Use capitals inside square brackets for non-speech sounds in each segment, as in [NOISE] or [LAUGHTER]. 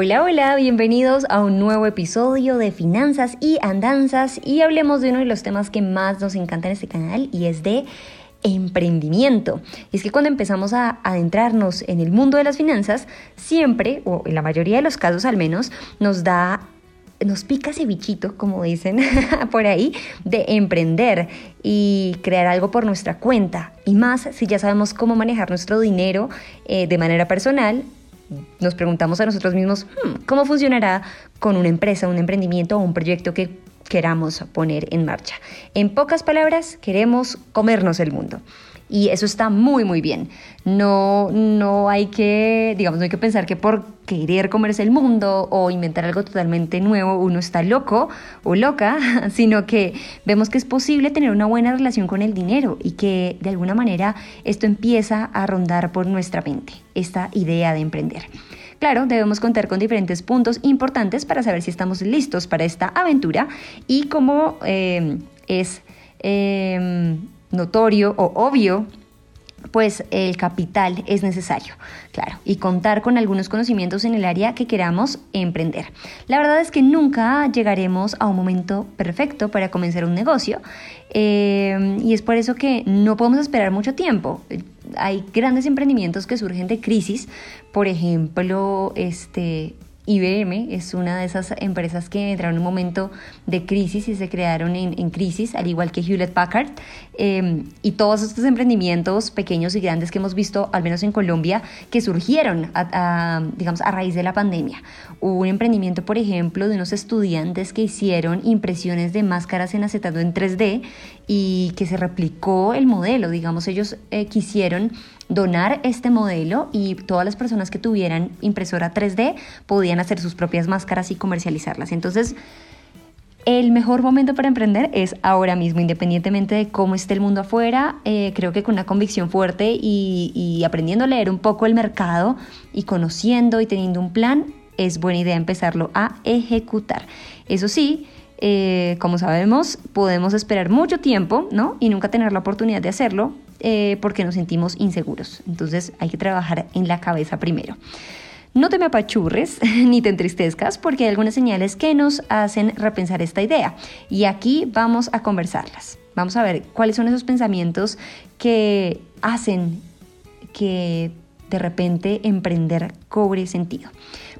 Hola, hola, bienvenidos a un nuevo episodio de Finanzas y Andanzas y hablemos de uno de los temas que más nos encanta en este canal y es de emprendimiento. Y es que cuando empezamos a adentrarnos en el mundo de las finanzas, siempre, o en la mayoría de los casos al menos, nos da nos pica ese bichito, como dicen [LAUGHS] por ahí, de emprender y crear algo por nuestra cuenta. Y más si ya sabemos cómo manejar nuestro dinero eh, de manera personal nos preguntamos a nosotros mismos, hmm, ¿cómo funcionará con una empresa, un emprendimiento o un proyecto que queramos poner en marcha? En pocas palabras, queremos comernos el mundo. Y eso está muy, muy bien. No, no hay que, digamos, no hay que pensar que por querer comerse el mundo o inventar algo totalmente nuevo uno está loco o loca, [LAUGHS] sino que vemos que es posible tener una buena relación con el dinero y que de alguna manera esto empieza a rondar por nuestra mente, esta idea de emprender. Claro, debemos contar con diferentes puntos importantes para saber si estamos listos para esta aventura y cómo eh, es... Eh, notorio o obvio, pues el capital es necesario, claro, y contar con algunos conocimientos en el área que queramos emprender. La verdad es que nunca llegaremos a un momento perfecto para comenzar un negocio eh, y es por eso que no podemos esperar mucho tiempo. Hay grandes emprendimientos que surgen de crisis, por ejemplo, este, IBM es una de esas empresas que entraron en un momento de crisis y se crearon en, crisis, al igual que Hewlett Packard. Em, y todos estos emprendimientos pequeños y grandes que hemos visto, al menos en Colombia, que surgieron, digamos, a raíz de la pandemia. Hubo un emprendimiento, por ejemplo, de unos estudiantes que hicieron impresiones de máscaras en acetato en 3D y que se replicó el modelo. Digamos, ellos eh, quisieron donar este modelo y todas las personas que tuvieran impresora 3D podían hacer sus propias máscaras y comercializarlas. Entonces, el mejor momento para emprender es ahora mismo, independientemente de cómo esté el mundo afuera. Eh, creo que con una convicción fuerte y, y aprendiendo a leer un poco el mercado y conociendo y teniendo un plan, es buena idea empezarlo a ejecutar. Eso sí, eh, como sabemos, podemos esperar mucho tiempo, ¿no? Y nunca tener la oportunidad de hacerlo eh, porque nos sentimos inseguros. Entonces hay que trabajar en la cabeza primero. No te me apachurres [LAUGHS] ni te entristezcas porque hay algunas señales que nos hacen repensar esta idea. Y aquí vamos a conversarlas. Vamos a ver cuáles son esos pensamientos que hacen que de repente emprender cobre sentido.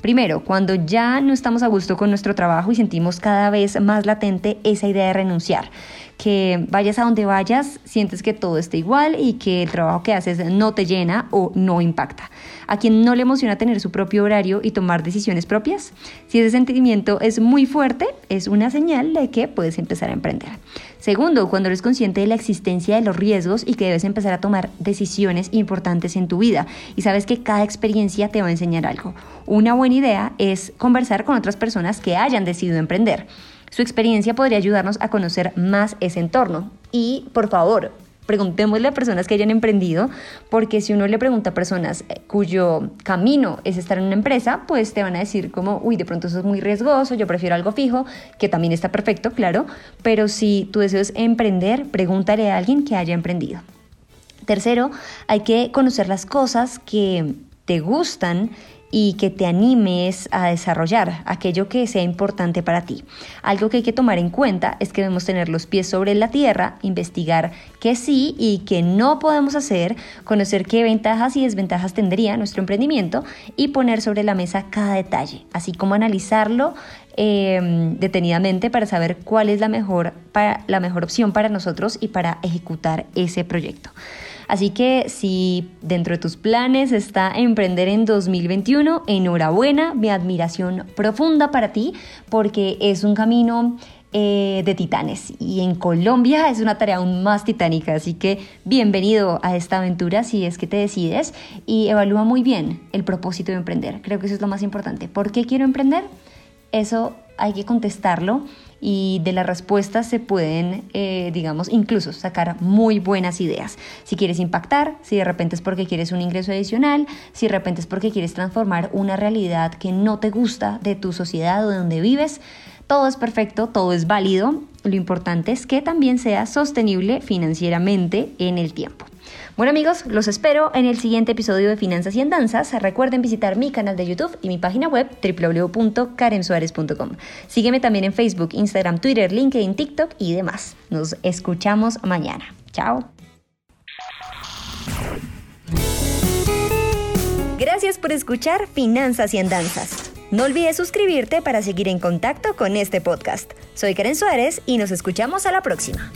Primero, cuando ya no estamos a gusto con nuestro trabajo y sentimos cada vez más latente esa idea de renunciar, que vayas a donde vayas, sientes que todo está igual y que el trabajo que haces no te llena o no impacta. A quien no le emociona tener su propio horario y tomar decisiones propias, si ese sentimiento es muy fuerte, es una señal de que puedes empezar a emprender. Segundo, cuando eres consciente de la existencia de los riesgos y que debes empezar a tomar decisiones importantes en tu vida y sabes que cada experiencia te va a enseñar algo. Una idea es conversar con otras personas que hayan decidido emprender. Su experiencia podría ayudarnos a conocer más ese entorno. Y por favor, preguntémosle a personas que hayan emprendido, porque si uno le pregunta a personas eh, cuyo camino es estar en una empresa, pues te van a decir como, uy, de pronto eso es muy riesgoso, yo prefiero algo fijo, que también está perfecto, claro, pero si tu deseo es emprender, pregúntale a alguien que haya emprendido. Tercero, hay que conocer las cosas que te gustan y que te animes a desarrollar aquello que sea importante para ti. Algo que hay que tomar en cuenta es que debemos tener los pies sobre la tierra, investigar qué sí y qué no podemos hacer, conocer qué ventajas y desventajas tendría nuestro emprendimiento y poner sobre la mesa cada detalle, así como analizarlo em, detenidamente para saber cuál es la mejor, para, la mejor opción para nosotros y para ejecutar ese proyecto. Así que si dentro de tus planes está emprender en 2021, enhorabuena, mi admiración profunda para ti, porque es un camino eh, de titanes y en Colombia es una tarea aún más titánica, así que bienvenido a esta aventura si es que te decides y evalúa muy bien el propósito de emprender. Creo que eso es lo más importante. ¿Por qué quiero emprender? Eso hay que contestarlo y de las respuestas se pueden, eh, digamos, incluso sacar muy buenas ideas. Si quieres impactar, si de repente es porque quieres un ingreso adicional, si de repente es porque quieres transformar una realidad que no te gusta de tu sociedad o de donde vives, todo es perfecto, todo es válido. Lo importante es que también sea sostenible financieramente en el tiempo. Bueno amigos, los espero en el siguiente episodio de Finanzas y Andanzas. Recuerden visitar mi canal de YouTube y mi página web www.karensuarez.com. Sígueme también en Facebook, Instagram, Twitter, LinkedIn, TikTok y demás. Nos escuchamos mañana. Chao. Gracias por escuchar Finanzas y Andanzas. No olvides suscribirte para seguir en contacto con este podcast. Soy Karen Suárez y nos escuchamos a la próxima.